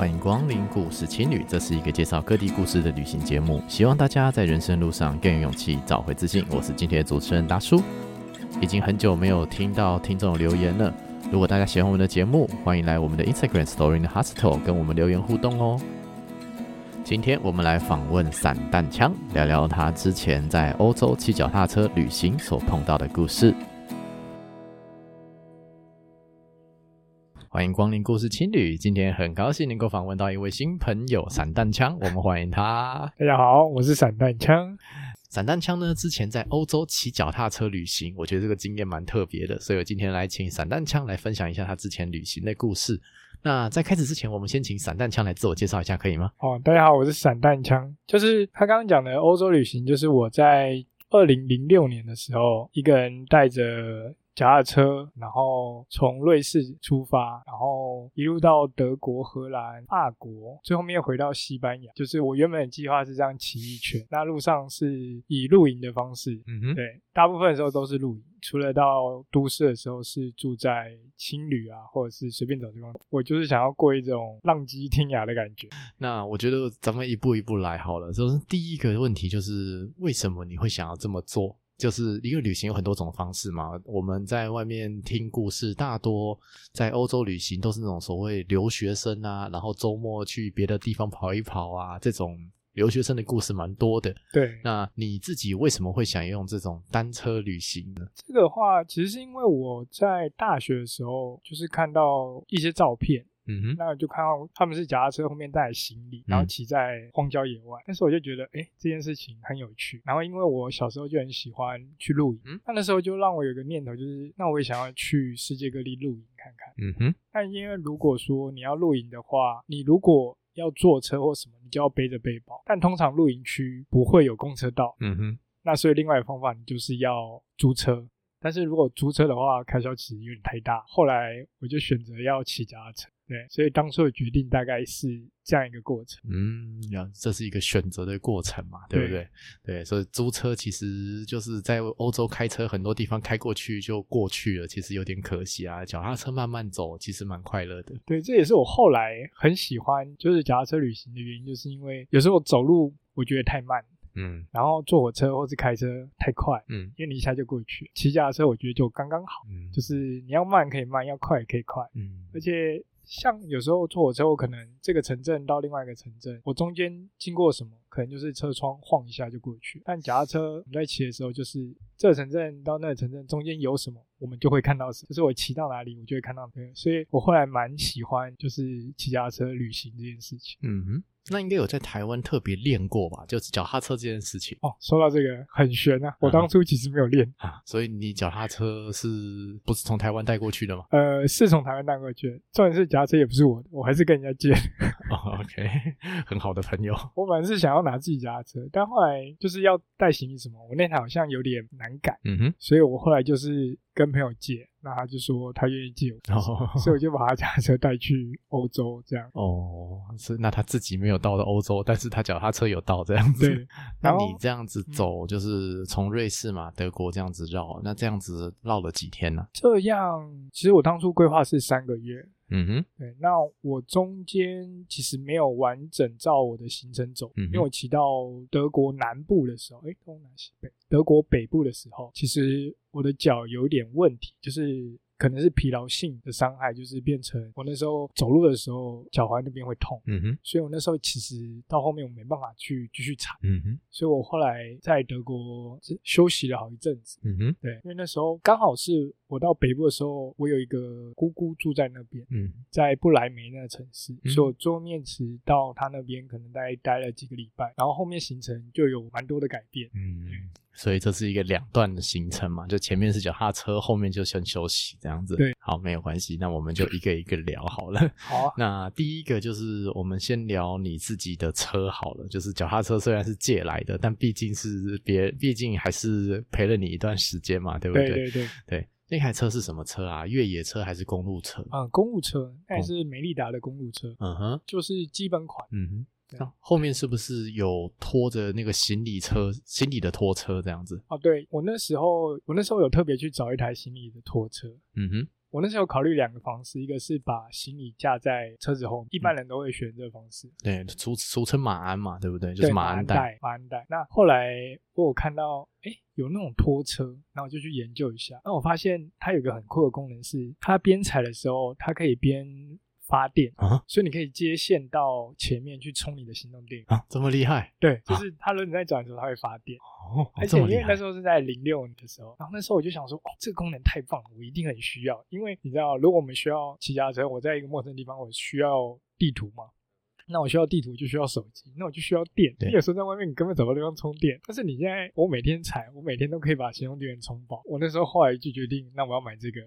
欢迎光临故事青旅，这是一个介绍各地故事的旅行节目，希望大家在人生路上更有勇气，找回自信。我是今天的主持人大叔，已经很久没有听到听众留言了。如果大家喜欢我们的节目，欢迎来我们的 Instagram Story in Hostel 跟我们留言互动哦。今天我们来访问散弹枪，聊聊他之前在欧洲骑脚踏车旅行所碰到的故事。欢迎光临故事青旅，今天很高兴能够访问到一位新朋友散弹枪，我们欢迎他。大家好，我是散弹枪。散弹枪呢，之前在欧洲骑脚踏车旅行，我觉得这个经验蛮特别的，所以我今天来请散弹枪来分享一下他之前旅行的故事。那在开始之前，我们先请散弹枪来自我介绍一下，可以吗？哦，大家好，我是散弹枪。就是他刚刚讲的欧洲旅行，就是我在二零零六年的时候，一个人带着。脚踏车，然后从瑞士出发，然后一路到德国、荷兰、法国，最后面回到西班牙。就是我原本的计划是这样骑一圈，那路上是以露营的方式，嗯哼，对，大部分的时候都是露营，除了到都市的时候是住在青旅啊，或者是随便找地方。我就是想要过一种浪迹天涯的感觉。那我觉得咱们一步一步来好了。就是第一个问题就是为什么你会想要这么做？就是一个旅行有很多种方式嘛。我们在外面听故事，大多在欧洲旅行都是那种所谓留学生啊，然后周末去别的地方跑一跑啊，这种留学生的故事蛮多的。对，那你自己为什么会想用这种单车旅行呢？这个话其实是因为我在大学的时候，就是看到一些照片。嗯哼，那就看到他们是脚踏车后面带行李，然后骑在荒郊野外。但是我就觉得，哎，这件事情很有趣。然后因为我小时候就很喜欢去露营，嗯，那那时候就让我有个念头，就是那我也想要去世界各地露营看看。嗯哼，但因为如果说你要露营的话，你如果要坐车或什么，你就要背着背包。但通常露营区不会有公车道。嗯哼，那所以另外一个方法，你就是要租车。但是如果租车的话，开销其实有点太大。后来我就选择要骑脚踏车。对，所以当初的决定大概是这样一个过程。嗯，呀，这是一个选择的过程嘛，对不对？对，对，所以租车其实就是在欧洲开车，很多地方开过去就过去了，其实有点可惜啊。脚踏车慢慢走，其实蛮快乐的。对，这也是我后来很喜欢就是脚踏车旅行的原因，就是因为有时候走路我觉得太慢，嗯，然后坐火车或是开车太快，嗯，因为你一下就过去。骑脚踏车我觉得就刚刚好，嗯，就是你要慢可以慢，要快也可以快，嗯，而且。像有时候坐火车，我可能这个城镇到另外一个城镇，我中间经过什么，可能就是车窗晃一下就过去。但脚踏车我们在骑的时候，就是这个城镇到那个城镇中间有什么，我们就会看到什么。就是我骑到哪里，我就会看到。所以我后来蛮喜欢就是骑脚踏车旅行这件事情。嗯哼。那应该有在台湾特别练过吧？就是脚踏车这件事情哦。说到这个很玄啊，我当初其实没有练啊，啊。所以你脚踏车是不是从台湾带过去的吗？呃，是从台湾带过去的。重点是脚踏车也不是我的，我还是跟人家借。哦，OK，很好的朋友。我本来是想要拿自己脚踏车，但后来就是要带行李什么，我那台好像有点难改。嗯哼，所以我后来就是。跟朋友借，那他就说他愿意借我，哦，所以我就把他脚踏车带去欧洲，这样。哦，是那他自己没有到的欧洲，但是他脚踏车有到这样子。对，那你这样子走，就是从瑞士嘛，德国这样子绕，那这样子绕了几天呢？这样，其实我当初规划是三个月。嗯哼，对，那我中间其实没有完整照我的行程走，嗯、因为我骑到德国南部的时候，诶，东南西北，德国北部的时候，其实我的脚有点问题，就是。可能是疲劳性的伤害，就是变成我那时候走路的时候脚踝那边会痛，嗯哼，所以我那时候其实到后面我没办法去继续踩，嗯哼，所以我后来在德国休息了好一阵子，嗯哼，对，因为那时候刚好是我到北部的时候，我有一个姑姑住在那边，嗯，在不来梅那个城市，嗯，所以我坐面迟到他那边可能大概待了几个礼拜，然后后面行程就有蛮多的改变，嗯，对。所以这是一个两段的行程嘛，就前面是脚踏车，后面就先休息这样子。对，好，没有关系，那我们就一个一个聊好了。好啊，那第一个就是我们先聊你自己的车好了，就是脚踏车虽然是借来的，但毕竟是别，毕竟还是陪了你一段时间嘛，对不对？对对对对，那台车是什么车啊？越野车还是公路车？嗯，公路车，那也是美利达的公路车。嗯哼，就是基本款。嗯哼。啊、后面是不是有拖着那个行李车、行李的拖车这样子？哦，对，我那时候，我那时候有特别去找一台行李的拖车。嗯哼，我那时候考虑两个方式，一个是把行李架在车子后，一般人都会选这个方式。对，俗俗称马鞍嘛，对不对？就是马鞍带。马鞍带。那后来我有看到，哎，有那种拖车，然后我就去研究一下。那我发现它有一个很酷的功能是，它边踩的时候，它可以边。发电啊，所以你可以接线到前面去充你的行动电源啊，这么厉害？对，就是它轮子在转的时候，它会发电哦。而且因为那时候是在零六年的时候，然后那时候我就想说，哦，这个功能太棒了，我一定很需要。因为你知道，如果我们需要骑脚踏车，我在一个陌生地方，我需要地图嘛，那我需要地图就需要手机，那我就需要电。你有时候在外面你根本找不到地方充电，但是你现在我每天踩，我每天都可以把行动电源充饱。我那时候后来就决定，那我要买这个。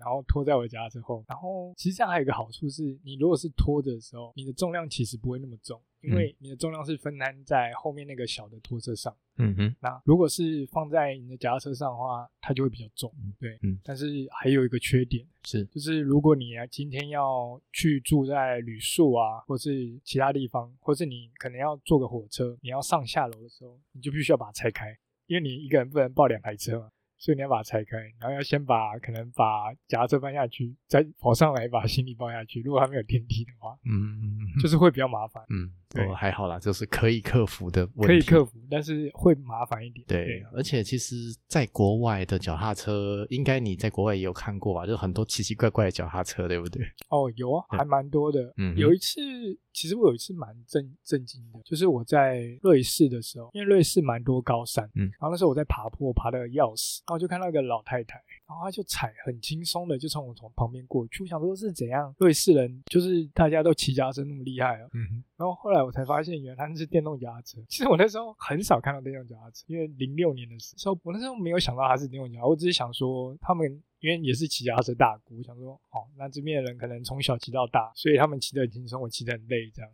然后拖在我家之后，然后其实这样还有一个好处是，你如果是拖着的时候，你的重量其实不会那么重，因为你的重量是分摊在后面那个小的拖车上。嗯哼。那如果是放在你的脚踏车上的话，它就会比较重。对。嗯。但是还有一个缺点是，就是如果你今天要去住在旅宿啊，或是其他地方，或是你可能要坐个火车，你要上下楼的时候，你就必须要把它拆开，因为你一个人不能抱两台车嘛。所以你要把它拆开，然后要先把可能把夹车搬下去，再跑上来把行李抱下去。如果还没有电梯的话，嗯，就是会比较麻烦。嗯，对，哦，还好啦，就是可以克服的问题。可以克服，但是会麻烦一点。对，对，而且其实，在国外的脚踏车，应该你在国外也有看过吧？就很多奇奇怪怪的脚踏车，对不对？哦，有啊，还蛮多的。嗯，有一次。其实我有一次蛮震震惊的，就是我在瑞士的时候，因为瑞士蛮多高山，嗯，然后那时候我在爬坡，爬的要死，然后就看到一个老太太，然后他就踩很轻松的就从我从旁边过去，我想说是怎样，瑞士人就是大家都骑脚踏车那么厉害啊，嗯哼，然后后来我才发现原来他们是电动脚踏车，其实我那时候很少看到电动脚踏车，因为零六年的时候，我那时候没有想到他是电动脚踏车，我只是想说他们。因为也是骑脚踏车大国，我想说，哦，那这边的人可能从小骑到大，所以他们骑得很轻松，我骑得很累，这样。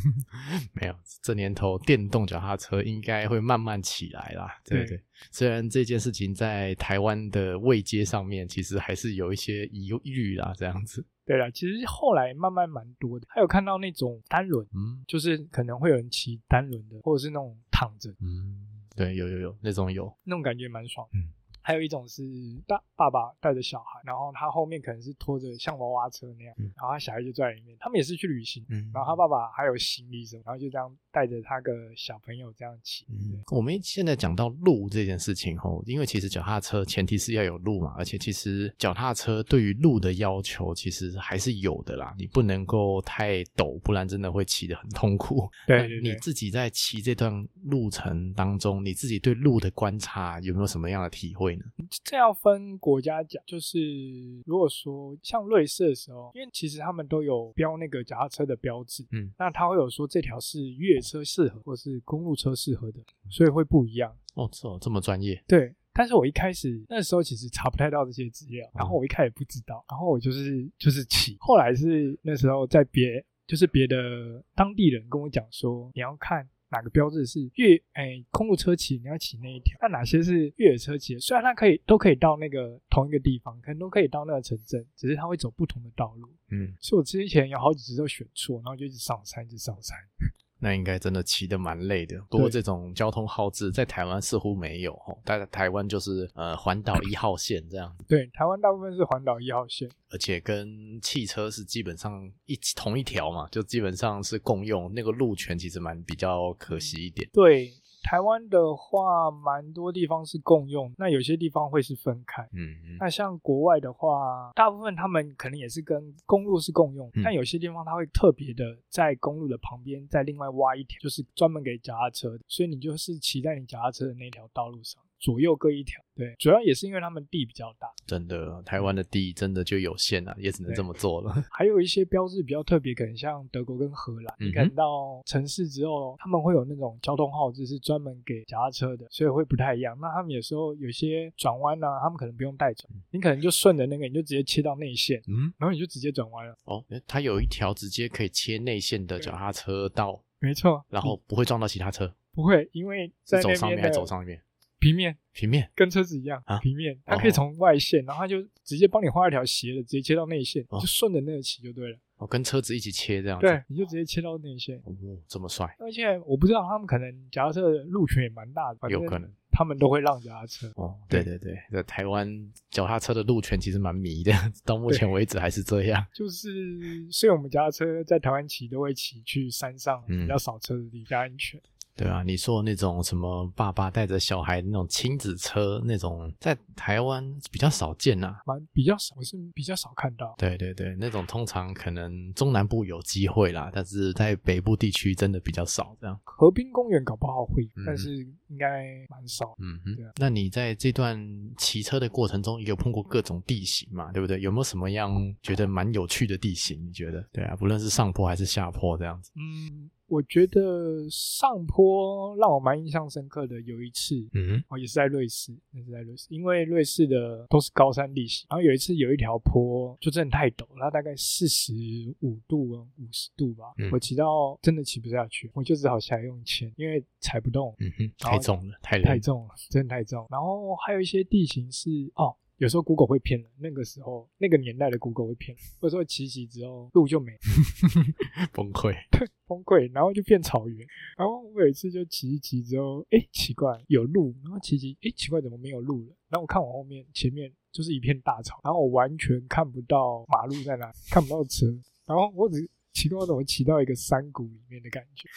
没有，这年头电动脚踏车应该会慢慢起来啦。对对，对，虽然这件事情在台湾的位阶上面，其实还是有一些疑虑啦，这样子。对啦，其实后来慢慢蛮多的，还有看到那种单轮，嗯，就是可能会有人骑单轮的，或者是那种躺着，嗯，对，有有有那种有，那种感觉蛮爽，嗯。还有一种是爸爸爸带着小孩，然后他后面可能是拖着像娃娃车那样，嗯、然后他小孩就坐在里面。他们也是去旅行，嗯、然后他爸爸还有行李什么，然后就这样带着他个小朋友这样骑。嗯，我们现在讲到路这件事情吼，因为其实脚踏车前提是要有路嘛，而且其实脚踏车对于路的要求其实还是有的啦，你不能够太陡，不然真的会骑得很痛苦。对，对，对，你自己在骑这段路程当中，你自己对路的观察有没有什么样的体会呢？这要分国家讲，就是如果说像瑞士的时候，因为其实他们都有标那个脚踏车的标志，嗯，那他会有说这条是越野车适合，或是公路车适合的，所以会不一样。哦，这、么专业。对，但是我一开始那时候其实查不太到这些资料，然后我一开始不知道，然后我就是就是骑，后来是那时候在别就是别的当地人跟我讲说，你要看。哪个标志是越哎公路车骑，你要骑那一条？那哪些是越野车骑？虽然它可以都可以到那个同一个地方，可能都可以到那个城镇，只是它会走不同的道路。嗯，所以我之前有好几次都选错，然后就一直上山，一直上山。那应该真的骑得蛮累的。不过这种交通耗志在台湾似乎没有哦，在台湾就是呃环岛一号线这样。对，台湾大部分是环岛一号线，而且跟汽车是基本上一同一条嘛，就基本上是共用，那个路权其实蛮比较可惜一点。对。台湾的话，蛮多地方是共用，那有些地方会是分开。嗯嗯。那像国外的话，大部分他们可能也是跟公路是共用，嗯、但有些地方它会特别的在公路的旁边再另外挖一条，就是专门给脚踏车的，所以你就是骑在你脚踏车的那条道路上。左右各一条，对，主要也是因为他们地比较大。真的，台湾的地真的就有限了，也只能这么做了。还有一些标志比较特别，可能像德国跟荷兰，嗯、你看到城市之后，他们会有那种交通号志是专门给脚踏车的，所以会不太一样。那他们有时候有些转弯呢，他们可能不用带转，嗯、你可能就顺着那个，你就直接切到内线，嗯，然后你就直接转弯了。哦，它有一条直接可以切内线的脚踏车道，没错，然后不会撞到其他车，嗯、不会，因为在走上面还走上面。平面，平面跟车子一样啊，平面，它可以从外线，然后它就直接帮你画一条斜的，直接切到内线，就顺着那个骑就对了。哦，跟车子一起切这样子。对，你就直接切到内线。哦，这么帅。而且我不知道他们可能脚踏车的路权也蛮大的，有可能。他们都会让脚踏车。哦，对对对，在台湾脚踏车的路权其实蛮迷的，到目前为止还是这样。就是，所以我们脚踏车在台湾骑都会骑去山上比较少车的地方，比较安全。对啊，你说那种什么爸爸带着小孩那种亲子车那种，在台湾比较少见呐、啊，蛮比较少，我是比较少看到。对对对，那种通常可能中南部有机会啦，但是在北部地区真的比较少。这样，河滨公园搞不好会，嗯、但是应该蛮少。嗯哼，对啊。那你在这段骑车的过程中，有碰过各种地形嘛？对不对？有没有什么样觉得蛮有趣的地形？你觉得？对啊，不论是上坡还是下坡这样子。嗯。我觉得上坡让我蛮印象深刻的有一次，嗯，哦，也是在瑞士，也是在瑞士，因为瑞士的都是高山地形，然后有一次有一条坡就真的太陡，它大概四十五度、五十度吧，嗯、我骑到真的骑不下去，我就只好下来用牵，因为踩不动，嗯哼，太重了，太太重了，真的太重。然后还有一些地形是哦。有时候 Google 会骗人，那个时候那个年代的 Google 会骗人，或者说骑骑之后路就没，崩溃，对，崩溃，然后就变草原。然后我有一次就骑一骑之后，哎，奇怪，有路，然后骑骑，哎，奇怪，怎么没有路了？然后我看我后面前面就是一片大草，然后我完全看不到马路在哪，看不到车，然后我只。奇怪，怎么骑到一个山谷里面的感觉？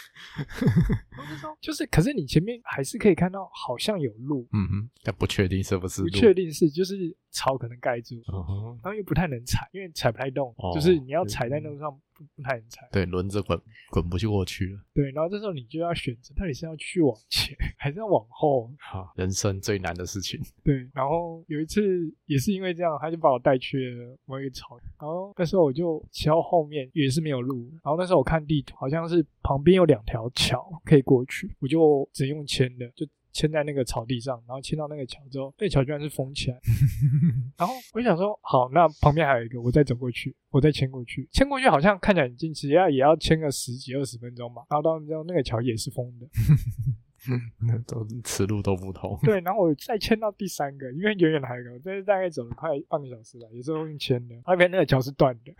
就是，可是你前面还是可以看到，好像有路。嗯哼，但不确定是不是路。不确定是，就是草可能盖住，嗯、然后又不太能踩，因为踩不太动。哦、就是你要踩在那路上。不不太能踩，对，轮子滚滚不去过去了。对，然后这时候你就要选择，到底是要去往前，还是要往后？好，人生最难的事情。对，然后有一次也是因为这样，他就把我带去了某一个草原，然后那时候我就骑到后面也是没有路，然后那时候我看地图，好像是旁边有两条桥可以过去，我就只用牵的，就。牵在那个草地上，然后牵到那个桥之后，那桥居然是封起来。然后我就想说，好，那旁边还有一个，我再走过去，我再牵过去。牵过去好像看起来很近，其实要也要牵个十几二十分钟吧。然后到之后，那个桥也是封的。那都此路都不通。对，然后我再牵到第三个，因为远远的还有一个，这是大概走了快半个小时吧，也是用牵的。那边那个桥是断的。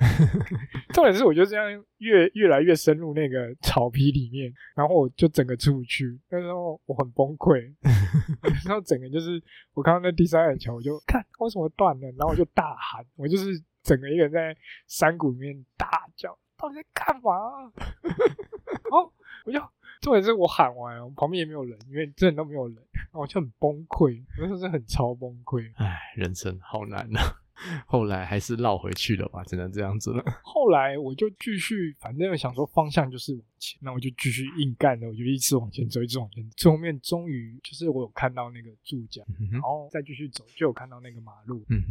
重点是，我就这样越越来越深入那个草皮里面，然后我就整个出不去。那时候我很崩溃，然后整个就是我看到那第三个桥，我就看为什么断了，然后我就大喊，我就是整个一个人在山谷里面大叫，到底在干嘛？然后我就。重点是我喊完，我旁边也没有人，因为真的都没有人，我就很崩溃，我就是很超崩溃。唉，人生好难啊！后来还是绕回去了吧，只能这样子了。后来我就继续，反正想说方向就是往前，那我就继续硬干了，我就一直往前走，一直往前走。最后面终于就是我有看到那个柱脚，嗯、然后再继续走，就有看到那个马路。嗯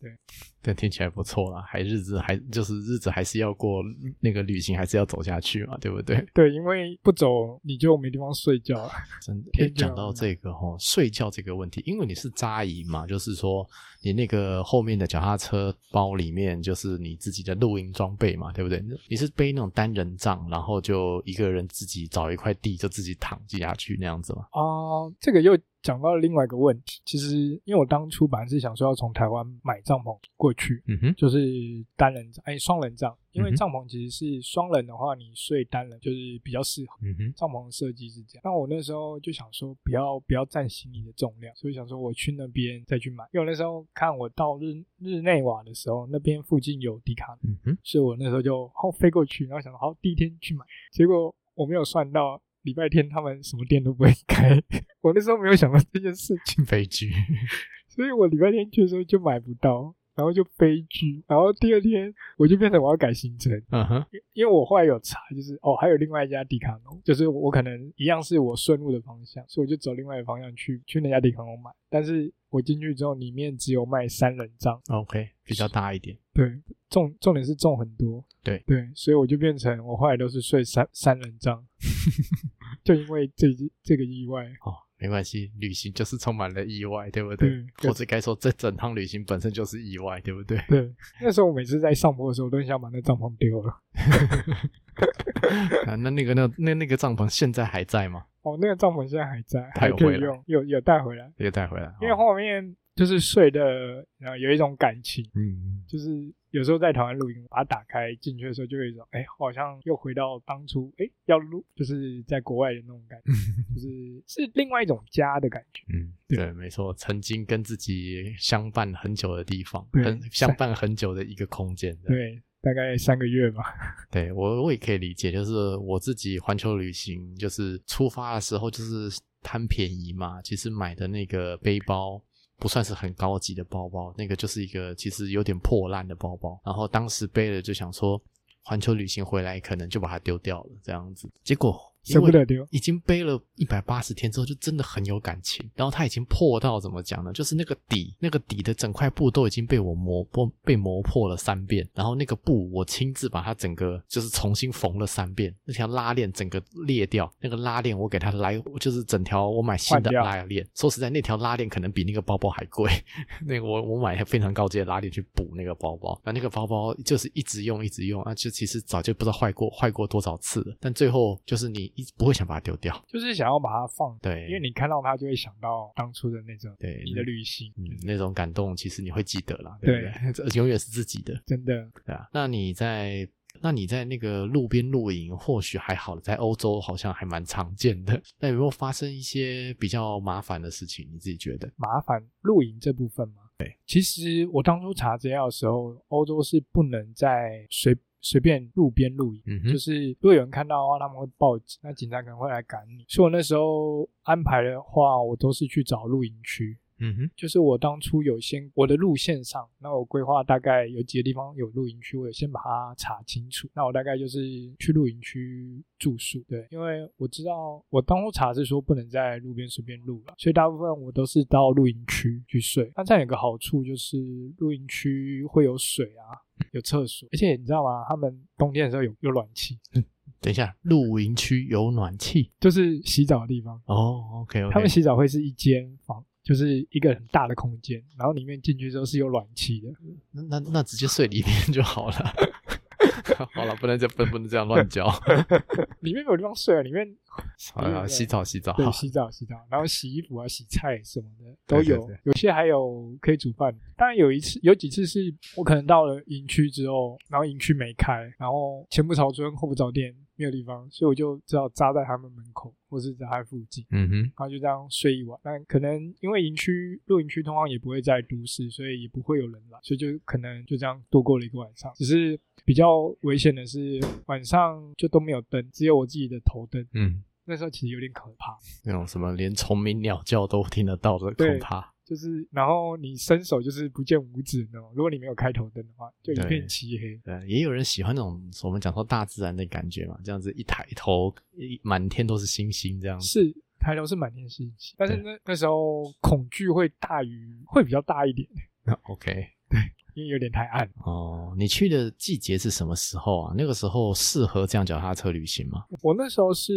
对，但听起来不错啦，还日子还就是日子还是要过，那个旅行还是要走下去嘛，对不对？对，因为不走你就没地方睡觉了。真的，诶，讲到这个哦，睡觉这个问题，因为你是扎营嘛，就是说你那个后面的脚踏车包里面就是你自己的露营装备嘛，对不对？你是背那种单人帐，然后就一个人自己找一块地就自己躺下去那样子吗？哦、这个又。讲到了另外一个问题，其实因为我当初本来是想说要从台湾买帐篷过去，嗯哼，就是单人帐，哎，双人帐，因为帐篷其实是双人的话，你睡单人就是比较适合，嗯哼，帐篷的设计是这样。那我那时候就想说，不要不要占行李的重量，所以想说我去那边再去买。因为我那时候看我到日日内瓦的时候，那边附近有迪卡，嗯哼，所以我那时候就好飞过去，然后想说好第一天去买，结果我没有算到。礼拜天他们什么店都不会开，我那时候没有想到这件事情，悲剧，所以我礼拜天去的时候就买不到，然后就悲剧，然后第二天我就变成我要改行程，嗯哼，因为我后来有查，就是哦还有另外一家迪卡侬，就是我可能一样是我顺路的方向，所以我就走另外一个方向去去那家迪卡侬买，但是我进去之后里面只有卖三人帐，OK，比较大一点，对，重重点是重很多，对。对，所以我就变成我后来都是睡三三人帐。就因为这这个意外哦，没关系，旅行就是充满了意外，对不对？对，或者该说这整趟旅行本身就是意外，对不对？对，那时候我每次在上坡的时候，我都很想把那帐篷丢了。啊，那那个那那那个帐篷现在还在吗？哦，那个帐篷现在还在，还可以用，有有带回来，有带回来，因为后面就是睡的，然后有一种感情，嗯，就是有时候在台湾录音，把它打开进去的时候，就会有一种，哎，好像又回到当初，哎，要录就是在国外的那种感觉，就是是另外一种家的感觉。嗯，对，对没错，曾经跟自己相伴很久的地方，很相伴很久的一个空间。对，大概三个月吧。对我，我也可以理解，就是我自己环球旅行，就是出发的时候就是贪便宜嘛，其实买的那个背包。不算是很高级的包包，那个就是一个其实有点破烂的包包。然后当时背了就想说，环球旅行回来可能就把它丢掉了这样子，结果。舍不得丢，已经背了一百八十天之后，就真的很有感情。然后它已经破到怎么讲呢？就是那个底，那个底的整块布都已经被我磨破，被磨破了三遍。然后那个布，我亲自把它整个就是重新缝了三遍。那条拉链整个裂掉，那个拉链我给它来，就是整条我买新的拉链。说实在，那条拉链可能比那个包包还贵。那个我我买非常高级的拉链去补那个包包，那那个包包就是一直用一直用啊，就其实早就不知道坏过坏过多少次了。但最后就是你。不会想把它丢掉，就是想要把它放。对，因为你看到它就会想到当初的那种，对你的旅行，嗯，那种感动，其实你会记得啦。对，对，永远是自己的，真的。对啊，那你在那你在那个路边露营，或许还好，在欧洲好像还蛮常见的。那有没有发生一些比较麻烦的事情？你自己觉得麻烦露营这部分吗？对，其实我当初查资料的时候，欧洲是不能在随。随便路边露营，嗯、就是如果有人看到的话，他们会报警，那警察可能会来赶你。所以我那时候安排的话，我都是去找露营区。嗯哼，就是我当初有先我的路线上，那我规划大概有几个地方有露营区，我有先把它查清楚。那我大概就是去露营区住宿，对，因为我知道我当初查是说不能在路边随便露了，所以大部分我都是到露营区去睡。那这样有个好处就是露营区会有水啊，有厕所，而且你知道吗？他们冬天的时候有有暖气。嗯，等一下，露营区有暖气，就是洗澡的地方。哦，OK OK，他们洗澡会是一间房。就是一个很大的空间，然后里面进去之后是有暖气的，那那那直接睡里面就好了。好了，不能这不能不能这样乱叫，里面没有地方睡啊，里面好呀，洗澡洗澡，对，洗澡洗澡，然后洗衣服啊、洗菜什么的都有，对对对，有些还有可以煮饭。当然有一次有几次是我可能到了营区之后，然后营区没开，然后前不着村后不着店。没有地方，所以我就只好扎在他们门口，或是在他附近。嗯哼，然后就这样睡一晚。但可能因为营区露营区通常也不会在都市，所以也不会有人来，所以就可能就这样度过了一个晚上。只是比较危险的是晚上就都没有灯，只有我自己的头灯。嗯，那时候其实有点可怕，那种什么连虫鸣鸟叫都听得到的可怕。就是，然后你伸手就是不见五指那种。如果你没有开头灯的话，就一片漆黑。对，对，也有人喜欢那种我们讲说大自然的感觉嘛，这样子一抬头，一满天都是星星，这样子。是抬头是满天星星，但是那那时候恐惧会大于，会比较大一点。那 OK，对。因为有点太暗哦。你去的季节是什么时候啊？那个时候适合这样脚踏车旅行吗？我那时候是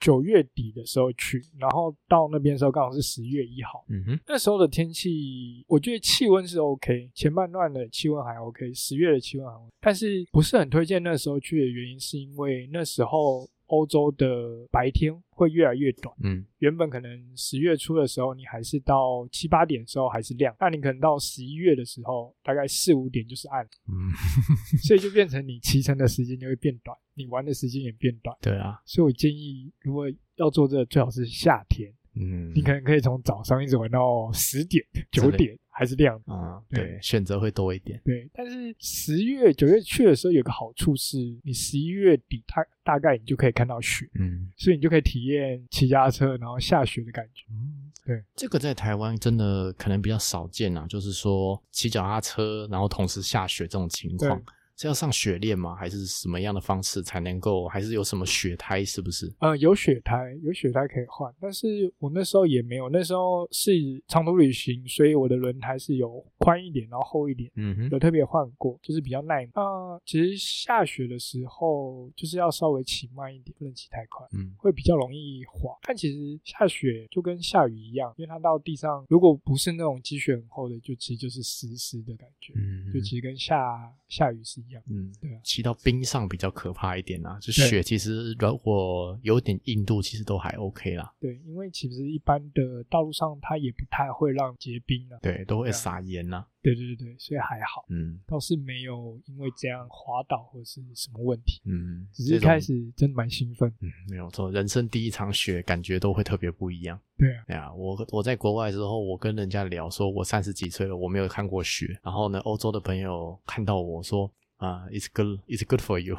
九月底的时候去，然后到那边的时候刚好是十月一号。嗯哼，那时候的天气，我觉得气温是 OK，前半段的气温还 OK，十月的气温还 OK，但是不是很推荐那时候去的原因，是因为那时候。欧洲的白天会越来越短，嗯，原本可能十月初的时候，你还是到七八点的时候还是亮，那你可能到十一月的时候，大概四五点就是暗，嗯，所以就变成你骑乘的时间就会变短，你玩的时间也变短，对啊，所以我建议如果要做这个，最好是夏天，嗯，你可能可以从早上一直玩到十点 九点。还是亮啊，对，选择会多一点。对，但是十月、九月去的时候有个好处是，你十一月底，它大概你就可以看到雪，嗯，所以你就可以体验骑脚踏车然后下雪的感觉。嗯，对，这个在台湾真的可能比较少见啊，就是说骑脚踏车然后同时下雪这种情况。是要上雪链吗？还是什么样的方式才能够？还是有什么雪胎？是不是？呃，有雪胎，有雪胎可以换。但是我那时候也没有，那时候是长途旅行，所以我的轮胎是有宽一点，然后厚一点。嗯哼，有特别换过，就是比较耐。那、呃、其实下雪的时候，就是要稍微骑慢一点，不能骑太快，嗯，会比较容易滑。但其实下雪就跟下雨一样，因为它到地上，如果不是那种积雪很厚的，就其实就是湿湿的感觉。嗯，就其实跟下下雨是。嗯，对啊，骑到冰上比较可怕一点啊。就雪其实如果有点硬度，其实都还 OK 啦。对，因为其实一般的道路上它也不太会让结冰啊。对，都会撒盐呐。对对对，所以还好，嗯，倒是没有因为这样滑倒或是什么问题，嗯，只是一开始真的蛮兴奋，嗯，没有错，人生第一场雪感觉都会特别不一样，对啊，对啊，我我在国外之后，我跟人家聊说，我三十几岁了，我没有看过雪，然后呢，欧洲的朋友看到我说。啊、uh,，it's good, it's good for you。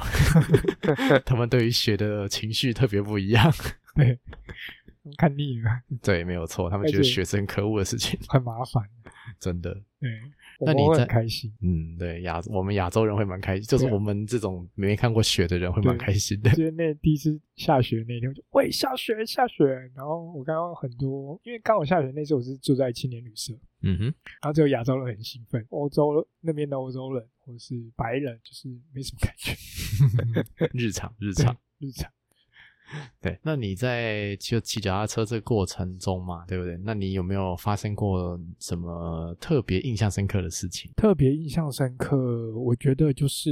他们对于雪的情绪特别不一样。对，看腻了。对，没有错，他们觉得雪是很可恶的事情，很麻烦。真的。对。那你在开心？嗯，对，亚我们亚洲人会蛮开心，就是我们这种没看过雪的人会蛮开心的。就是那第一次下雪那天，我就喂下雪下雪，然后我刚刚很多，因为刚好下雪那次我是住在青年旅社，嗯哼，然后只有亚洲人很兴奋，欧洲那边的欧洲人或是白人就是没什么感觉，日常日常日常。对，那你在就骑脚踏车这个过程中嘛，对不对？那你有没有发生过什么特别印象深刻的事情？特别印象深刻，我觉得就是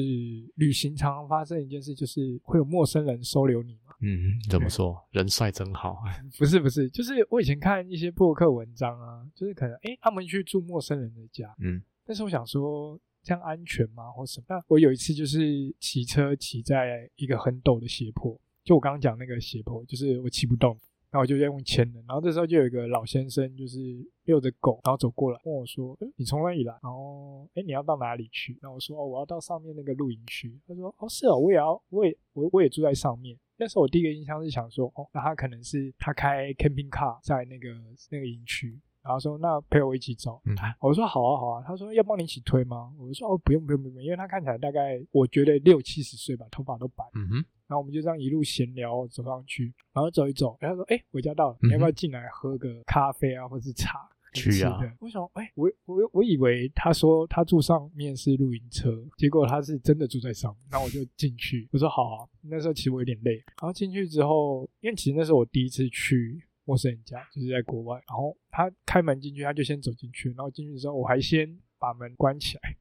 旅行常常发生一件事，就是会有陌生人收留你嘛。嗯，怎么说？人帅真好。不是不是，就是我以前看一些博客文章啊，就是可能哎他们去住陌生人的家，嗯，但是我想说这样安全吗？或什么？那我有一次就是骑车骑在一个很陡的斜坡。就我刚刚讲那个斜坡，就是我骑不动，然后我就在用牵的，然后这时候就有一个老先生，就是遛着狗，然后走过来问我说：“诶，你从哪里来？然后诶，你要到哪里去？”然后我说：“哦，我要到上面那个露营区。”他说：“哦，是哦，我也要，我也我我也住在上面。”那时候我第一个印象是想说：“哦，那他可能是他开 camping car 在那个那个营区。”然后说，那陪我一起走。嗯，我说好啊好啊。他说要帮你一起推吗？我说哦不用不用不用，因为他看起来大概我觉得六七十岁吧，头发都白。嗯哼。然后我们就这样一路闲聊走上去，然后走一走，然后他说哎，我家到了，你要不要进来喝个咖啡啊，或者是茶？去啊。为什么？哎，我我我以为他说他住上面是露营车，结果他是真的住在上面。然后我就进去，我说好啊。那时候其实我有点累。然后进去之后，因为其实那是我第一次去。陌生人家就是在国外，然后他开门进去，他就先走进去，然后进去的时候，我还先把门关起来，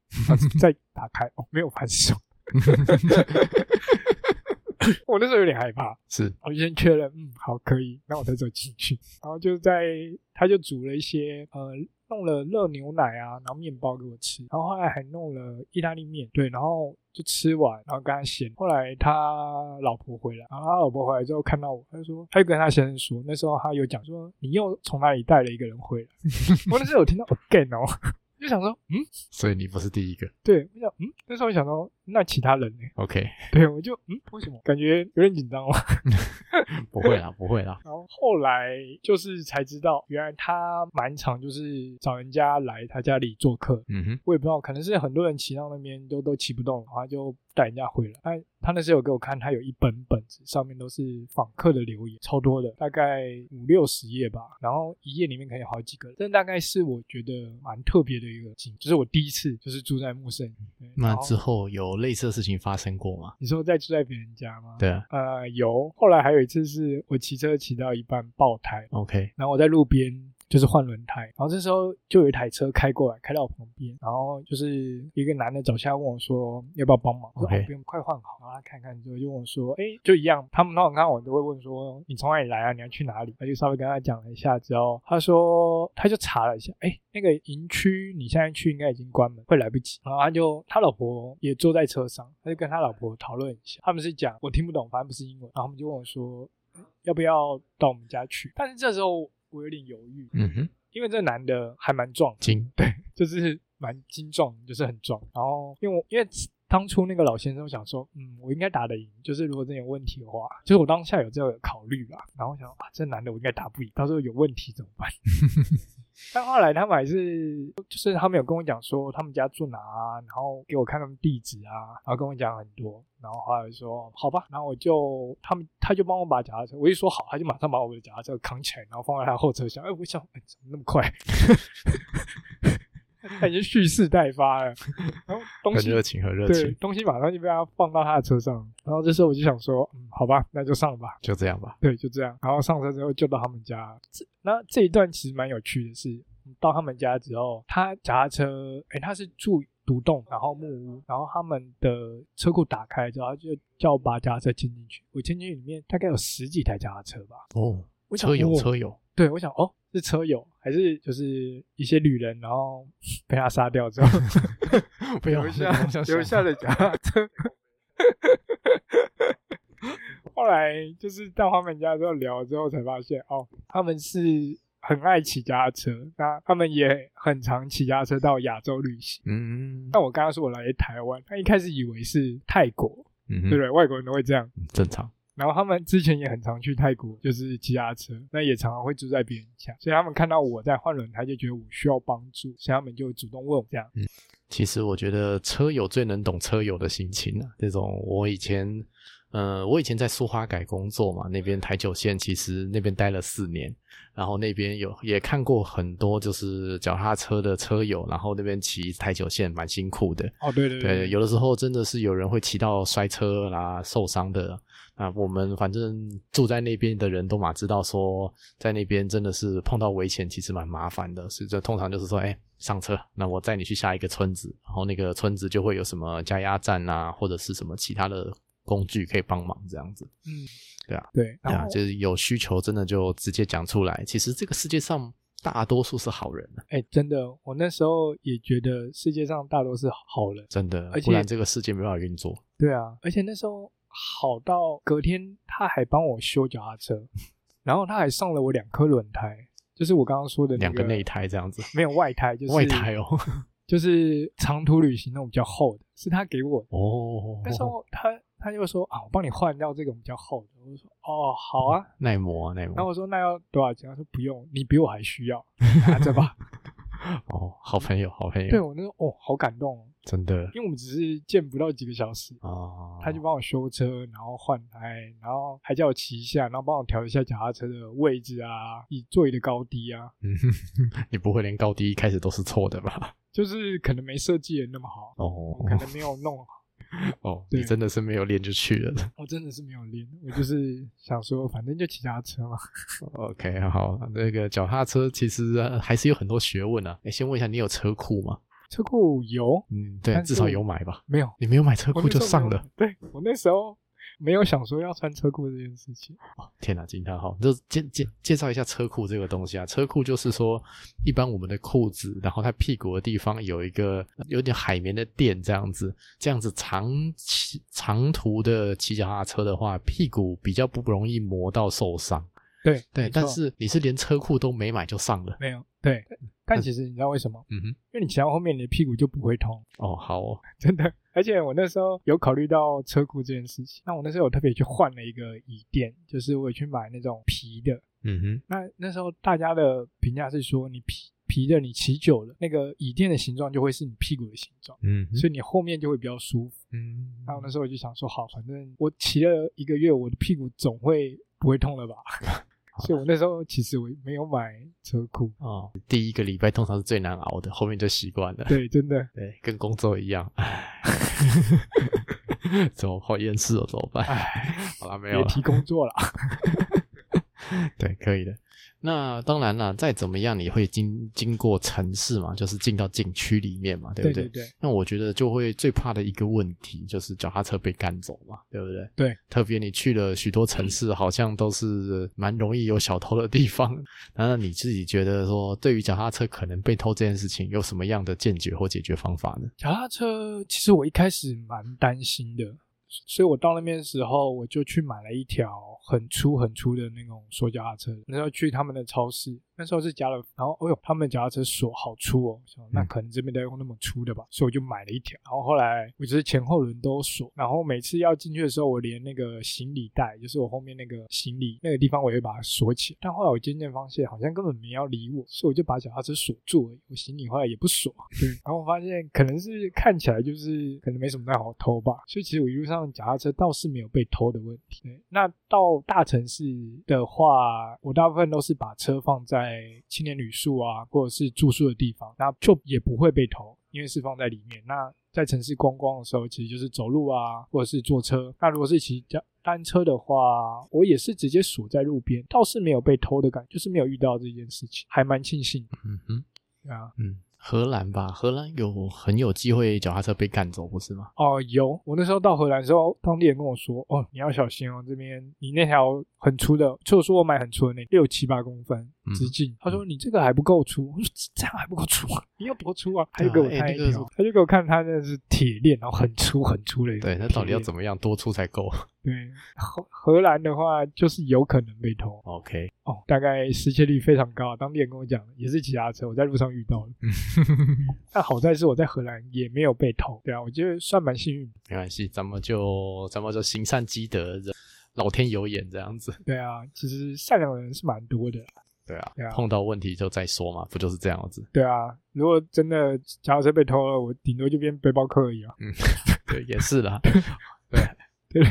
再打开，哦，没有反手 我那时候有点害怕，是，我就先确认，嗯，好，可以，那我再走进去，然后就在，他就煮了一些，呃。弄了热牛奶啊，然后面包给我吃，然后后来还弄了意大利面，对，然后就吃完，然后跟他闲。后来他老婆回来，然后他老婆回来之后看到我，他就说，他就跟他先生说，那时候他有讲说，你又从哪里带了一个人回来？我那时候有听到 again 哦，就想说，嗯，所以你不是第一个，对，我想，嗯，那时候我想说，那其他人呢？OK，对，我就，嗯，为什么？感觉有点紧张了。不会啦，不会啦。然后后来就是才知道，原来他蛮常就是找人家来他家里做客。嗯哼，我也不知道，可能是很多人骑到那边都都骑不动，然后就带人家回来。他他那时候有给我看，他有一本本子，上面都是访客的留言，超多的，大概五六十页吧。然后一页里面可以有好几个人。这大概是我觉得蛮特别的一个经历，就是我第一次就是住在陌生。那之后有类似的事情发生过吗？你说在住在别人家吗？对啊，呃，有。后来还有一次是我骑车骑到一半爆胎，OK，然后我在路边。就是换轮胎，然后这时候就有一台车开过来，开到我旁边，然后就是一个男的走下来问我说要不要帮忙，我说 Okay. 不用，快换好。然后他看看之后就问我说，哎，就一样，他们通常看我都会问说你从哪里来啊？你要去哪里？他就稍微跟他讲了一下之后，他说他就查了一下，哎，那个营区你现在去应该已经关门，会来不及。然后他就他老婆也坐在车上，他就跟他老婆讨论一下，他们是讲我听不懂，反正不是英文，然后他们就问我说要不要到我们家去？但是这时候。我有点犹豫，嗯哼，因为这男的还蛮壮，精，对，就是蛮精壮，就是很壮。然后，因为我因为当初那个老先生想说，嗯，我应该打得赢，就是如果真有问题的话，就是我当下有这个考虑吧。然后想啊，这男的我应该打不赢，到时候有问题怎么办？但后来他们还是，就是他们有跟我讲说他们家住哪啊，然后给我看他们地址啊，然后跟我讲很多，然后后来说好吧，然后我就他们他就帮我把脚踏车，我一说好，他就马上把我的脚踏车扛起来，然后放在他后车厢。哎，我想，哎，怎么那么快？他已经蓄势待发了，然后东西很热情，很热情，对，东西马上就被他放到他的车上，然后这时候我就想说，嗯，好吧，那就上吧，就这样吧，对，就这样，然后上车之后就到他们家，这那这一段其实蛮有趣的是，到他们家之后，他脚踏车，哎，他是住独栋，然后木屋，然后他们的车库打开之后，就叫我把脚踏车牵进去，我牵进去里面大概有十几台脚踏车吧，哦，车友车友。对，我想哦，是车友还是就是一些旅人，然后 被他杀掉之后，留下留下的脚踏车。后来就是到他们家之后聊之后，才发现哦，他们是很爱骑脚踏车，那他们也很常骑脚踏车到亚洲旅行。嗯，那我刚刚说我来台湾，他一开始以为是泰国，嗯，对不对？外国人都会这样，正常。然后他们之前也很常去泰国，就是骑脚踏车，那也常常会住在别人家，所以他们看到我在换轮胎，就觉得我需要帮助，所以他们就主动问我这样。嗯，其实我觉得车友最能懂车友的心情了啊。这种我以前。呃，我以前在苏花改工作嘛，那边台九线其实那边待了四年，然后那边有也看过很多就是脚踏车的车友，然后那边骑台九线蛮辛苦的。哦，对对对，对，有的时候真的是有人会骑到摔车啦、受伤的。啊，我们反正住在那边的人都嘛知道说，在那边真的是碰到危险，其实蛮麻烦的。所以这通常就是说，哎，上车，那我载你去下一个村子，然后那个村子就会有什么加压站啊，或者是什么其他的。工具可以帮忙这样子，嗯，对啊，对，啊，就是有需求，真的就直接讲出来。其实这个世界上大多数是好人，哎，真的，我那时候也觉得世界上大多是好人，真的，不然这个世界没办法运作。对啊，而且那时候好到隔天他还帮我修脚踏车，然后他还上了我两颗轮胎，就是我刚刚说的那个两个内胎这样子，没有外胎，就是外胎哦，就是长途旅行那种比较厚的，是他给我的哦。那时候他。他就说啊，我帮你换掉这个比较厚的。我说哦，好啊，耐磨啊，耐磨。然后我说那要多少钱？他说不用，你比我还需要，拿着吧。哦，好朋友，好朋友。对我那时候哦，好感动哦，真的。因为我们只是见不到几个小时哦，他就帮我修车，然后换胎，然后还叫我骑一下，然后帮我调一下脚踏车的位置啊，以座椅的高低啊。嗯，你不会连高低一开始都是错的吧？就是可能没设计的那么好哦，可能没有弄好。哦，你真的是没有练就去了。我真的是没有练，我就是想说，反正就骑脚踏车嘛。OK，好，那个脚踏车其实还是有很多学问啊。哎，先问一下，你有车库吗？车库有，嗯，对，至少有买吧？没有，你没有买车库就上了。对，我那时候。没有想说要穿车库这件事情。哦，天哪，惊叹号！就介介介绍一下车库这个东西啊。车库就是说，一般我们的裤子，然后它屁股的地方有一个有点海绵的垫，这样子，这样子长骑长途的骑脚踏车的话，屁股比较不容易磨到受伤。对对，但是你是连车库都没买就上了？没有，对。但其实你知道为什么？嗯哼，因为你骑到后面，你的屁股就不会痛。哦，好哦，真的。而且我那时候有考虑到车库这件事情，那我那时候有特别去换了一个椅垫，就是我有去买那种皮的。嗯哼，那那时候大家的评价是说，你皮皮的，你骑久了，那个椅垫的形状就会是你屁股的形状。嗯，所以你后面就会比较舒服。嗯，然后那时候我就想说，好，反正我骑了一个月，我的屁股总会不会痛了吧？所以我那时候其实我没有买车库哦。第一个礼拜通常是最难熬的，后面就习惯了。对，真的，对，跟工作一样。唉，怎么好厌世了？怎么办？唉，好了，没有了。别提工作了。对，可以的。那当然了，再怎么样你会经经过城市嘛，就是进到景区里面嘛，对不对？对对对。那我觉得就会最怕的一个问题就是脚踏车被赶走嘛，对不对？对。特别你去了许多城市，好像都是蛮容易有小偷的地方。那你自己觉得说，对于脚踏车可能被偷这件事情，有什么样的见解或解决方法呢？脚踏车其实我一开始蛮担心的。所以我到那边的时候，我就去买了一条很粗很粗的那种塑胶踏车。然后去他们的超市，那时候是家乐福，然后哦呦，他们脚踏车锁好粗哦，想那可能这边都要用那么粗的吧，所以我就买了一条。然后后来我就是前后轮都锁，然后每次要进去的时候，我连那个行李袋，就是我后面那个行李那个地方，我也会把它锁起来。但后来我渐渐发现，好像根本没要理我，所以我就把脚踏车锁住而已。我行李后来也不锁，对。然后我发现可能是看起来就是可能没什么太好偷吧，所以其实我一路上。脚踏车倒是没有被偷的问题。对，那到大城市的话，我大部分都是把车放在青年旅宿啊，或者是住宿的地方，那就也不会被偷，因为是放在里面。那在城市观光的时候，其实就是走路啊，或者是坐车。那如果是骑单车的话，我也是直接锁在路边，倒是没有被偷的感觉，就是没有遇到这件事情，还蛮庆幸。嗯哼，啊，嗯。荷兰吧，荷兰有很有机会脚踏车被赶走，不是吗？哦，有。我那时候到荷兰的时候，当地人跟我说：“哦，你要小心哦，这边你那条很粗的，就是说我买很粗的那六七八公分直径。嗯”他说：“你这个还不够粗。”我说：“这样还不够粗啊？你要多粗啊？”他就给我看一条，欸、他就给我看他那是铁链，然后很粗很粗的。对，那到底要怎么样多粗才够？对，荷荷兰的话就是有可能被偷。OK，哦，大概失窃率非常高。当地人跟我讲，也是骑脚踏车，我在路上遇到了。但好在是我在荷兰也没有被偷，对啊，我觉得算蛮幸运。没关系，咱们就咱们就行善积德，老天有眼这样子。对啊，其实善良的人是蛮多的。对啊，对啊，碰到问题就再说嘛，不就是这样子？对啊，如果真的脚踏车被偷了，我顶多就变背包客而已啊。嗯，对，也是啦。对对。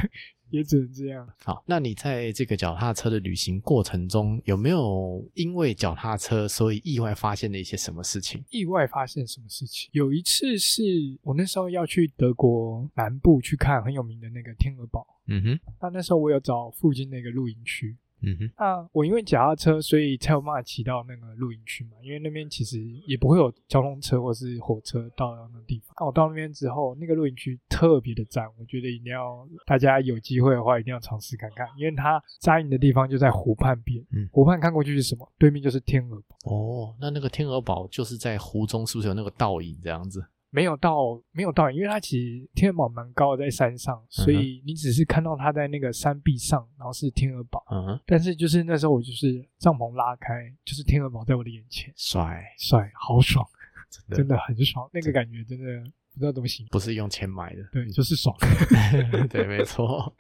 也只能这样。好，那你在这个脚踏车的旅行过程中，有没有因为脚踏车所以意外发现了一些什么事情？意外发现什么事情？有一次是我那时候要去德国南部去看很有名的那个天鹅堡。嗯哼，那那时候我有找附近那个露营区。嗯哼，那我因为脚踏车，所以才有办法骑到那个露营区嘛。因为那边其实也不会有交通车或是火车到那个地方。那我到那边之后，那个露营区特别的赞，我觉得一定要大家有机会的话，一定要尝试看看。因为它扎营的地方就在湖畔边，嗯，湖畔看过去是什么？对面就是天鹅堡。哦，那那个天鹅堡就是在湖中，是不是有那个倒影这样子？没有到，没有到，因为它其实天鹅堡蛮高的，在山上，所以你只是看到它在那个山壁上，然后是天鹅堡。嗯，但是就是那时候我就是帐篷拉开，就是天鹅堡在我的眼前，帅。帅，好爽，真的真的很爽，那个感觉真的不知道怎么形容，不是用钱买的，对，就是爽 对，没错，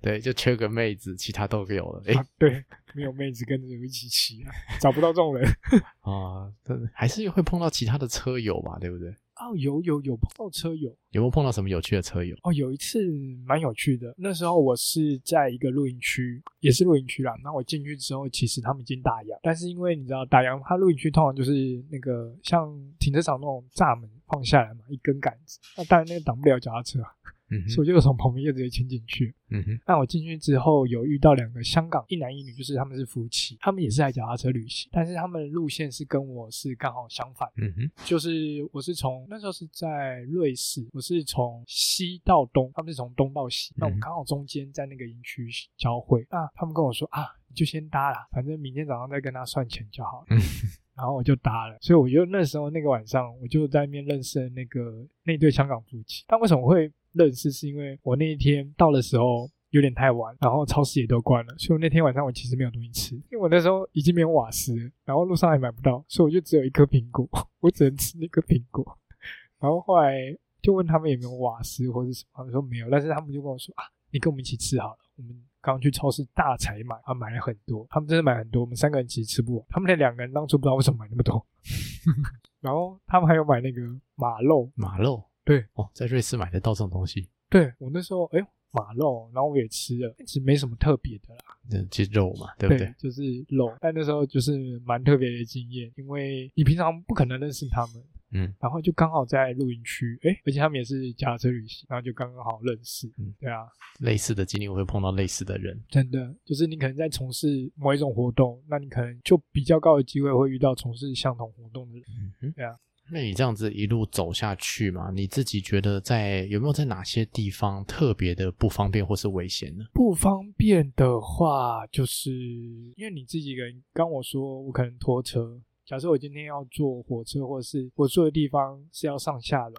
对，就缺个妹子，其他都有了，哎、啊，对，没有妹子跟着我一起骑，找不到这种人 啊，真的还是会碰到其他的车友吧，对不对？哦，有有有碰到车友，有没有碰到什么有趣的车友？哦，有一次蛮有趣的。那时候我是在一个露营区，也是露营区啦。那我进去之后，其实他们已经打烊，但是因为你知道打烊，它露营区通常就是那个像停车场那种栅门放下来嘛，一根杆子，那当然那个挡不了脚踏车。嗯、所以我就从旁边就直接牵进去。嗯哼，那我进去之后有遇到两个香港一男一女，就是他们是夫妻，他们也是来脚踏车旅行，但是他们的路线是跟我是刚好相反。嗯哼，就是我是从那时候是在瑞士，我是从西到东，他们是从东到西，那我们刚好中间在那个营区交汇。那他们跟我说啊，你就先搭啦，反正明天早上再跟他算钱就好了。嗯然后我就搭了，所以我就那时候那个晚上，我就在那边认识了那个那对香港夫妻。但为什么会认识？是因为我那一天到的时候有点太晚，然后超市也都关了，所以我那天晚上我其实没有东西吃，因为我那时候已经没有瓦斯，然后路上也买不到，所以我就只有一颗苹果，我只能吃那颗苹果。然后后来就问他们有没有瓦斯或者什么，他们说没有，但是他们就跟我说啊，你跟我们一起吃好了，我们。刚去超市大采买，啊，买了很多。他们真的买很多，我们三个人其实吃不完。他们那两个人当初不知道为什么买那么多。然后他们还有买那个马肉，马肉，对哦，在瑞士买得到这种东西。对，我那时候，哎呦，马肉，然后我也吃了，其实没什么特别的啦，嗯，其实肉嘛，对不对？对，就是肉。但那时候就是蛮特别的经验，因为你平常不可能认识他们。嗯，然后就刚好在露营区，诶，而且他们也是脚踏车旅行，然后就刚刚好认识。嗯，对啊，类似的经历我会碰到类似的人，真的，就是你可能在从事某一种活动，那你可能就比较高的机会会遇到从事相同活动的人。对啊，那你这样子一路走下去嘛，你自己觉得在有没有在哪些地方特别的不方便或是危险呢？不方便的话，就是因为你自己一个人，刚我说我可能拖车。假设我今天要坐火车，或者是我坐的地方是要上下楼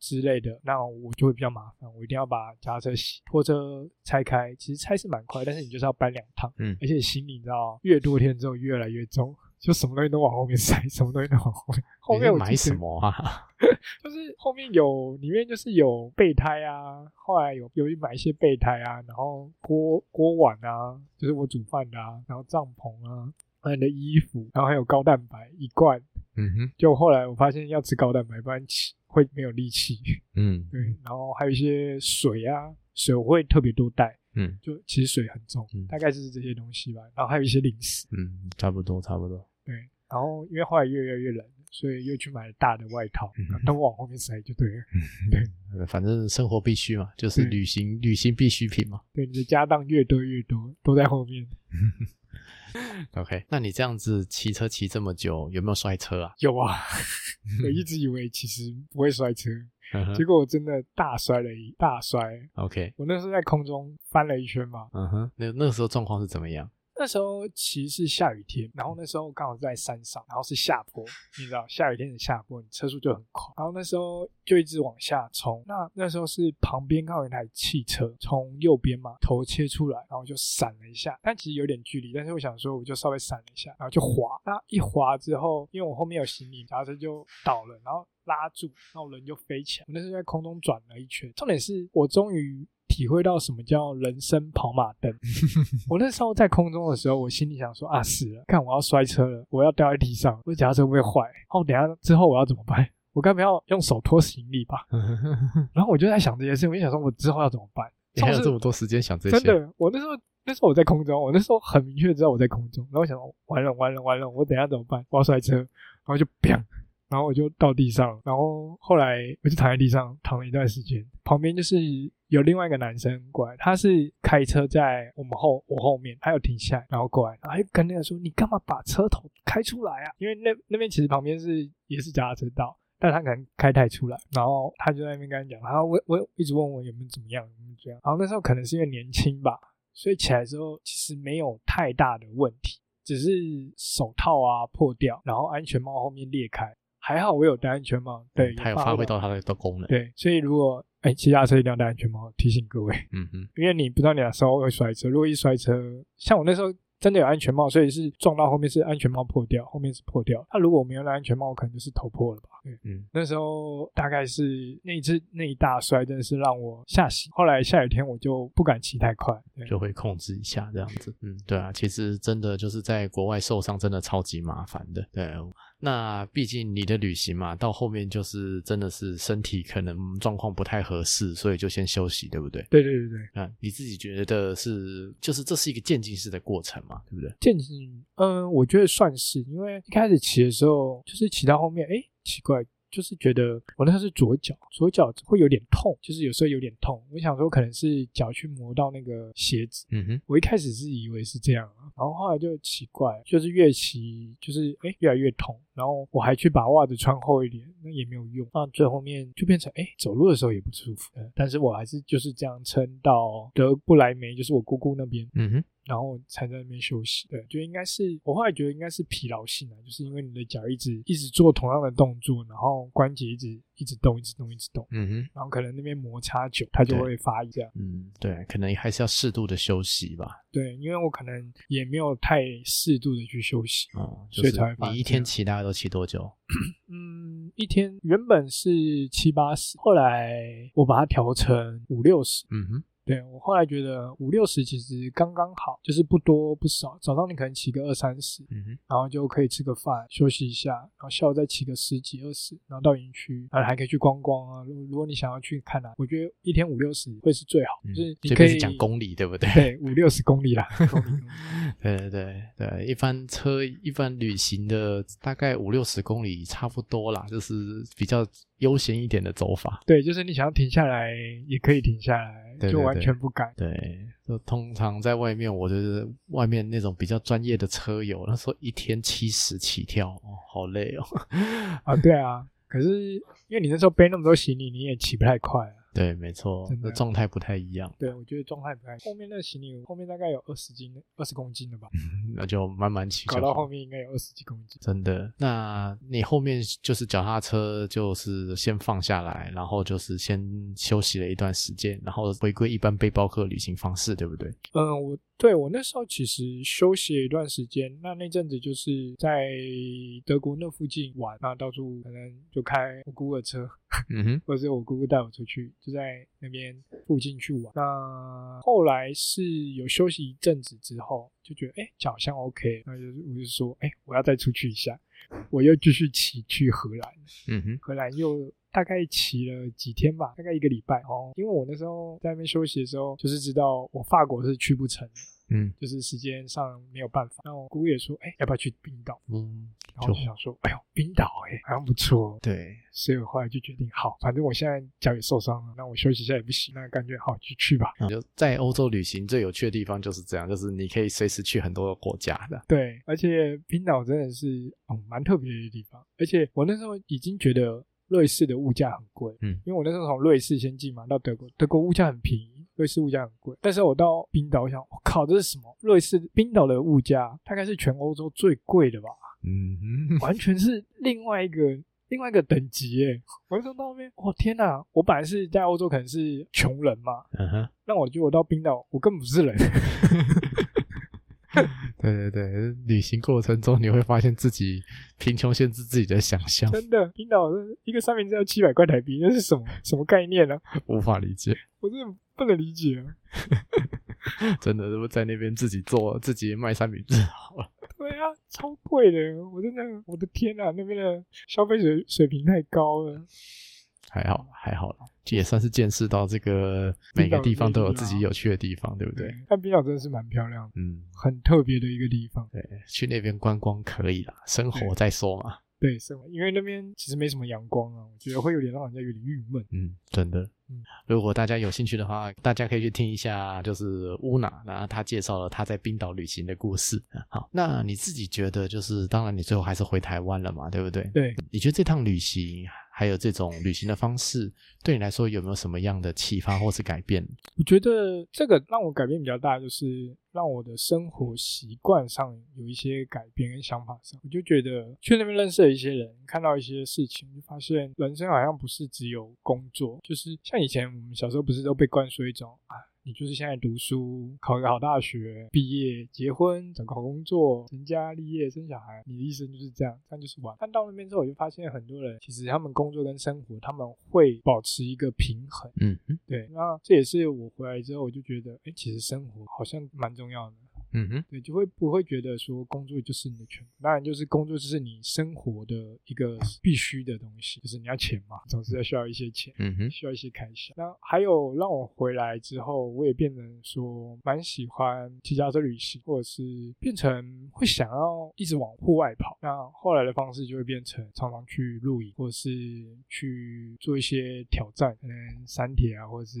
之类的，那我就会比较麻烦。我一定要把脚踏车洗、拖车拆开。其实拆是蛮快，但是你就是要搬两趟。嗯，而且行李你知道，越多天之后越来越重，就什么东西都往后面塞，什么东西都往后面。后面我买什么啊？就是后面有里面就是有备胎啊，后来有有买一些备胎啊，然后锅锅碗啊，就是我煮饭的啊，然后帐篷啊。你的衣服，然后还有高蛋白一罐，嗯哼，就后来我发现要吃高蛋白，不然会没有力气，嗯，对，然后还有一些水啊，水我会特别多带，嗯，就其实水很重，嗯，大概就是这些东西吧，然后还有一些零食，嗯，差不多差不多，对，然后因为后来越来越冷，所以又去买了大的外套，都往后面塞就对了。对，反正生活必须嘛，就是旅行旅行必需品嘛。对，你的家当越多越多，都在后面。OK，那你这样子骑车骑这么久，有没有摔车啊？有啊，我一直以为其实不会摔车，结果我真的大摔了一大摔。OK，我那时候在空中翻了一圈嘛。嗯哼，那那时候状况是怎么样？那时候其实是下雨天，然后那时候刚好在山上，然后是下坡，你知道下雨天的下坡，你车速就很快。然后那时候就一直往下冲。那那时候是旁边刚好有一台汽车从右边嘛头切出来，然后就闪了一下，但其实有点距离。但是我想说，我就稍微闪了一下，然后就滑。那一滑之后，因为我后面有行李，然后车就倒了，然后拉住，然后人就飞起来。我那时候在空中转了一圈。重点是我终于。体会到什么叫人生跑马灯。我那时候在空中的时候，我心里想说啊，死了，看我要摔车了，我要掉在地上，我脚踏车会不会坏？然后等下之后我要怎么办？我该不要用手拖行李吧？然后我就在想这件事，我就想说，我之后要怎么办？你还有这么多时间想这些？真的，我那时候那时候我在空中，我那时候很明确知道我在空中，然后我想说，完了完了完了，我等下怎么办？我要摔车，然后就砰。然后我就到地上，然后后来我就躺在地上躺了一段时间。旁边就是有另外一个男生过来，他是开车在我们后我后面，他有停下来，然后过来，然后跟那个说：“你干嘛把车头开出来啊？”因为那那边其实旁边是也是脚踏车道，但他可能开太出来，然后他就在那边跟他讲，然后我我一直问我有没有怎么样，有没有这样。然后那时候可能是因为年轻吧，所以起来之后其实没有太大的问题，只是手套啊破掉，然后安全帽后面裂开。还好我有戴安全帽，对，它有发挥到它的功能。对，所以如果哎骑单车一定要戴安全帽，提醒各位。嗯哼，因为你不知道你的时候会摔车，如果一摔车，像我那时候。真的有安全帽，所以是撞到后面是安全帽破掉，后面是破掉。那如果我没有戴安全帽，我可能就是头破了吧？对，嗯，那时候大概是那一次那一大摔，真的是让我吓醒。后来下雨天我就不敢骑太快，就会控制一下这样子。嗯，对啊，其实真的就是在国外受伤，真的超级麻烦的。对，那毕竟你的旅行嘛，到后面就是真的是身体可能状况不太合适，所以就先休息，对不对？对对对对。啊，你自己觉得是，就是这是一个渐进式的过程嘛？对不对？渐进，嗯，我觉得算是，因为一开始骑的时候，就是骑到后面，哎，奇怪，就是觉得我那时候是左脚，左脚会有点痛，就是有时候有点痛。我想说可能是脚去磨到那个鞋子，嗯哼，我一开始是以为是这样，然后后来就奇怪，就是越骑就是哎越来越痛。然后我还去把袜子穿厚一点，那也没有用。那最后面就变成，哎，走路的时候也不舒服。但是我还是就是这样撑到德布莱梅，就是我姑姑那边，嗯哼，然后才在那边休息。对，就应该是我后来觉得应该是疲劳性啊，就是因为你的脚一直一直做同样的动作，然后关节一直。一直动，一直动，一直动，嗯哼，然后可能那边摩擦久，它就会发一下，嗯，对，可能还是要适度的休息吧。对，因为我可能也没有太适度的去休息，哦，就是、所以才会发。你一天骑大概都骑多久？嗯，一天原本是七八十，后来我把它调成五六十，嗯哼。对，我后来觉得五六十其实刚刚好，就是不多不少。早上你可能骑个二三十，嗯哼，然后就可以吃个饭休息一下，然后下午再骑个十几二十，然后到营区，然后还可以去逛逛啊。如果如果你想要去看啊，我觉得一天五六十会是最好，嗯、就是你可以讲公里对不对？对，五六十公里啦。对对对对，一般车一般旅行的大概五六十公里差不多啦，就是比较。悠闲一点的走法，对，就是你想要停下来也可以停下来，对对对，就完全不赶。对，就通常在外面，我就是外面那种比较专业的车友，他说一天七十起跳，哦，好累哦。啊，对啊，可是因为你那时候背那么多行李，你也骑不太快啊。对，没错，真的状态不太一样。对，我觉得状态不太。后面那个行李，后面大概有二十斤、二十公斤了吧？嗯，那就慢慢骑。搞到后面应该有二十几公斤。真的？那你后面就是脚踏车，就是先放下来，然后就是先休息了一段时间，然后回归一般背包客旅行方式，对不对？嗯，我。对，我那时候其实休息了一段时间，那那阵子就是在德国那附近玩，那到处可能就开我姑姑的车，嗯哼，或者是我姑姑带我出去，就在那边附近去玩。那后来是有休息一阵子之后，就觉得哎，脚好像 OK，那就是我就说哎，我要再出去一下，我又继续骑去荷兰，嗯哼，荷兰又。大概骑了几天吧，大概一个礼拜哦。因为我那时候在那边休息的时候，就是知道我法国是去不成的，嗯，就是时间上没有办法。那我姑姑也说，哎、欸，要不要去冰岛？嗯，然后我就想说，哎呦，冰岛，哎，好像不错。对，所以我后来就决定，好，反正我现在脚也受伤了，那我休息一下也不行，那感觉好就去吧。嗯、就在欧洲旅行最有趣的地方就是这样，就是你可以随时去很多个国家的。对，而且冰岛真的是哦蛮特别的地方，而且我那时候已经觉得。瑞士的物价很贵，嗯，因为我那时候从瑞士先进嘛，到德国，德国物价很便宜，瑞士物价很贵。但是我到冰岛，我想，我靠，这是什么？瑞士冰岛的物价大概是全欧洲最贵的吧？嗯，完全是另外一个另外一个等级耶。我就说到那边，哦天哪！我本来是在欧洲可能是穷人嘛，嗯哼，那我觉得我到冰岛，我根本不是人。对对对，旅行过程中你会发现自己贫穷限制自己的想象。真的，冰岛一个三明治要七百块台币，那是什么什么概念呢？无法理解，我真的不能理解啊！真的，如果在那边自己做自己卖三明治好了。对啊，超贵的，我真的，我的天啊，那边的消费水水平太高了。还好，还好了，这也算是见识到这个每个地方都有自己有趣的地方，对不对？但冰岛真的是蛮漂亮的，嗯，很特别的一个地方。对，去那边观光可以啦，生活再说嘛。对，生活，因为那边其实没什么阳光啊，我觉得会有点让人家有点郁闷。嗯，真的。嗯，如果大家有兴趣的话，大家可以去听一下，就是乌娜，然后他介绍了他在冰岛旅行的故事。好，那你自己觉得，就是当然你最后还是回台湾了嘛，对不对？对，你觉得这趟旅行？还有这种旅行的方式，对你来说有没有什么样的启发或是改变？我觉得这个让我改变比较大，就是让我的生活习惯上有一些改变跟想法上。我就觉得去那边认识了一些人，看到一些事情，就发现人生好像不是只有工作，就是像以前我们小时候不是都被灌输一种啊。你就是现在读书，考个好大学，毕业，结婚，找个好工作，成家立业，生小孩，你的一生就是这样，这样就是完。但到那边之后，我就发现很多人其实他们工作跟生活，他们会保持一个平衡。嗯嗯，对。那这也是我回来之后，我就觉得，哎，其实生活好像蛮重要的。嗯哼，对，就会不会觉得说工作就是你的全部？当然，就是工作就是你生活的一个必须的东西，就是你要钱嘛，总是要需要一些钱，嗯哼，需要一些开销。那还有让我回来之后，我也变成说蛮喜欢骑脚车旅行，或者是变成会想要一直往户外跑。那后来的方式就会变成常常去露营，或者是去做一些挑战，可能山铁啊，或者是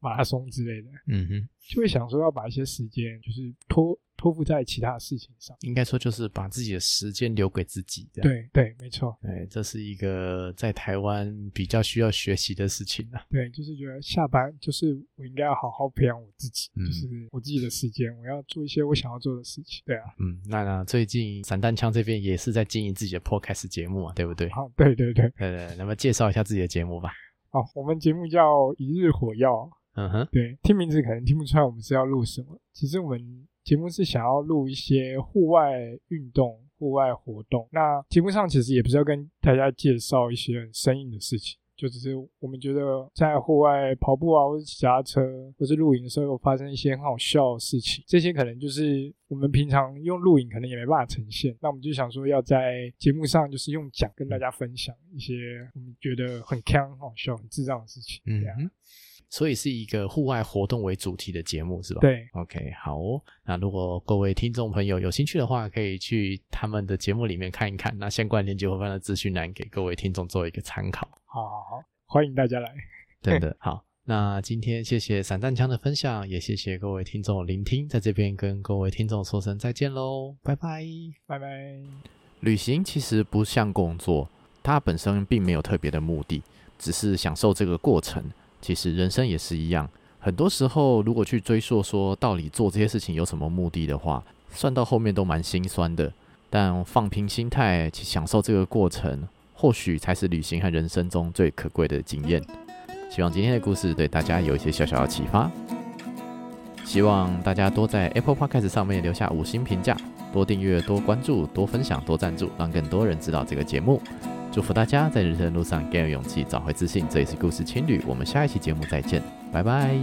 马拉松之类的。嗯哼，就会想说要把一些时间就是拖。托付在其他的事情上，应该说就是把自己的时间留给自己。对对，没错。对，这是一个在台湾比较需要学习的事情啊。对，就是觉得下班就是我应该要好好培养我自己，嗯、就是我自己的时间，我要做一些我想要做的事情。对啊，嗯，那那最近散弹枪这边也是在经营自己的 podcast 节目啊，对不对？好，对对对，对对，那么介绍一下自己的节目吧。好，我们节目叫一日火药。嗯哼，对，听名字可能听不出来我们是要录什么，其实我们。节目是想要录一些户外运动、户外活动。那节目上其实也不是要跟大家介绍一些很生硬的事情，就只是我们觉得在户外跑步啊，或者骑脚踏车，或是露营的时候，有发生一些很好笑的事情。这些可能就是我们平常用录影可能也没办法呈现。那我们就想说，要在节目上就是用讲跟大家分享一些我们觉得很锵、很好笑、很智障的事情。嗯。所以是一个户外活动为主题的节目，是吧？对，OK，好哦。那如果各位听众朋友有兴趣的话，可以去他们的节目里面看一看。那相关链接会放在资讯栏，给各位听众做一个参考。好好好，欢迎大家来。真的，好。那今天谢谢散弹枪的分享，也谢谢各位听众聆听，在这边跟各位听众说声再见喽，拜拜，拜拜。旅行其实不像工作，它本身并没有特别的目的，只是享受这个过程。其实人生也是一样，很多时候如果去追溯说到底做这些事情有什么目的的话，算到后面都蛮心酸的。但放平心态去享受这个过程，或许才是旅行和人生中最可贵的经验。希望今天的故事对大家有一些小小的启发。希望大家多在 Apple Podcast 上面留下五星评价，多订阅、多关注、多分享、多赞助，让更多人知道这个节目。祝福大家在人生的路上更有勇气，找回自信。这里是故事情侣，我们下一期节目再见，拜拜。